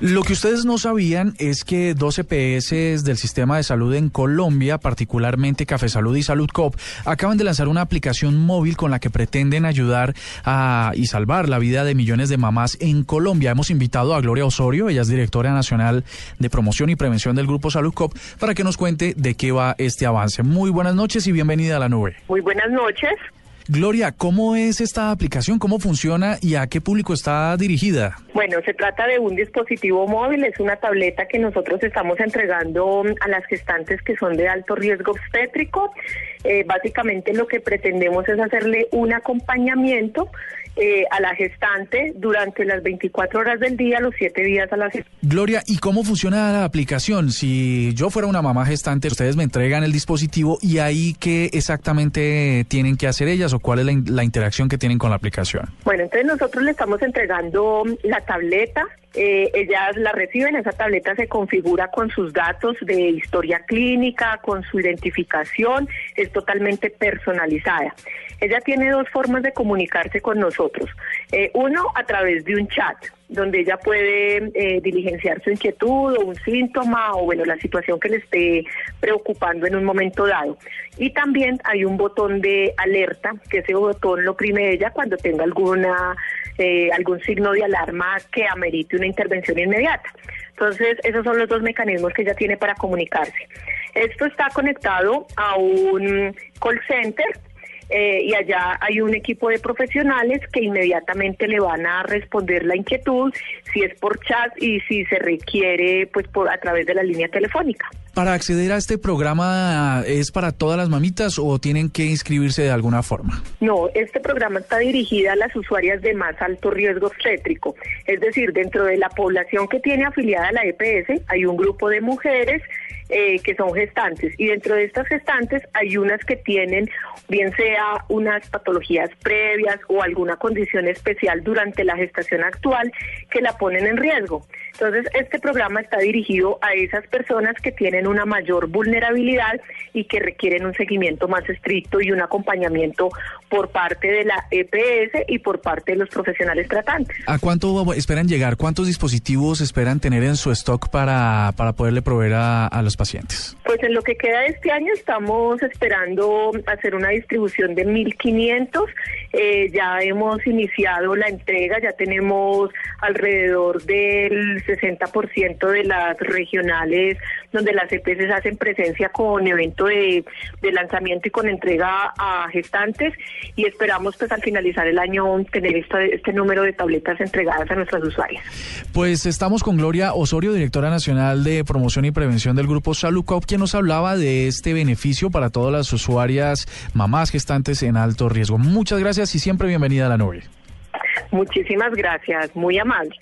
Lo que ustedes no sabían es que dos EPS del sistema de salud en Colombia, particularmente Café Salud y Salud Cop, acaban de lanzar una aplicación móvil con la que pretenden ayudar a, y salvar la vida de millones de mamás en Colombia. Hemos invitado a Gloria Osorio, ella es directora nacional de promoción y prevención del Grupo Salud Cop, para que nos cuente de qué va este avance. Muy buenas noches y bienvenida a la nube. Muy buenas noches. Gloria, ¿cómo es esta aplicación? ¿Cómo funciona y a qué público está dirigida? Bueno, se trata de un dispositivo móvil, es una tableta que nosotros estamos entregando a las gestantes que son de alto riesgo obstétrico. Eh, básicamente lo que pretendemos es hacerle un acompañamiento eh, a la gestante durante las 24 horas del día, los 7 días a la semana. Gloria, ¿y cómo funciona la aplicación? Si yo fuera una mamá gestante, ustedes me entregan el dispositivo y ahí qué exactamente tienen que hacer ellas o cuál es la, la interacción que tienen con la aplicación. Bueno, entonces nosotros le estamos entregando la tableta, eh, ellas la reciben, esa tableta se configura con sus datos de historia clínica, con su identificación, es totalmente personalizada. Ella tiene dos formas de comunicarse con nosotros. Eh, uno, a través de un chat, donde ella puede eh, diligenciar su inquietud o un síntoma o bueno, la situación que le esté preocupando en un momento dado. Y también hay un botón de alerta, que ese botón lo oprime ella cuando tenga alguna eh, algún signo de alarma que amerite una intervención inmediata. Entonces, esos son los dos mecanismos que ella tiene para comunicarse. Esto está conectado a un call center eh, y allá hay un equipo de profesionales que inmediatamente le van a responder la inquietud, si es por chat y si se requiere pues por a través de la línea telefónica. Para acceder a este programa es para todas las mamitas o tienen que inscribirse de alguna forma. No, este programa está dirigido a las usuarias de más alto riesgo obstétrico, es decir, dentro de la población que tiene afiliada a la EPS hay un grupo de mujeres eh, que son gestantes y dentro de estas gestantes hay unas que tienen bien sea unas patologías previas o alguna condición especial durante la gestación actual que la ponen en riesgo. Entonces, este programa está dirigido a esas personas que tienen una mayor vulnerabilidad y que requieren un seguimiento más estricto y un acompañamiento por parte de la EPS y por parte de los profesionales tratantes. ¿A cuánto esperan llegar? ¿Cuántos dispositivos esperan tener en su stock para, para poderle proveer a, a los pacientes? Pues en lo que queda de este año estamos esperando hacer una distribución de 1.500. Eh, ya hemos iniciado la entrega, ya tenemos alrededor del 60% de las regionales donde las EPS hacen presencia con evento de, de, lanzamiento y con entrega a gestantes y esperamos pues al finalizar el año tener este, este número de tabletas entregadas a nuestras usuarias. Pues estamos con Gloria Osorio, directora nacional de promoción y prevención del grupo Salucop, quien nos hablaba de este beneficio para todas las usuarias mamás gestantes en alto riesgo. Muchas gracias y siempre bienvenida a la nube. Muchísimas gracias, muy amable.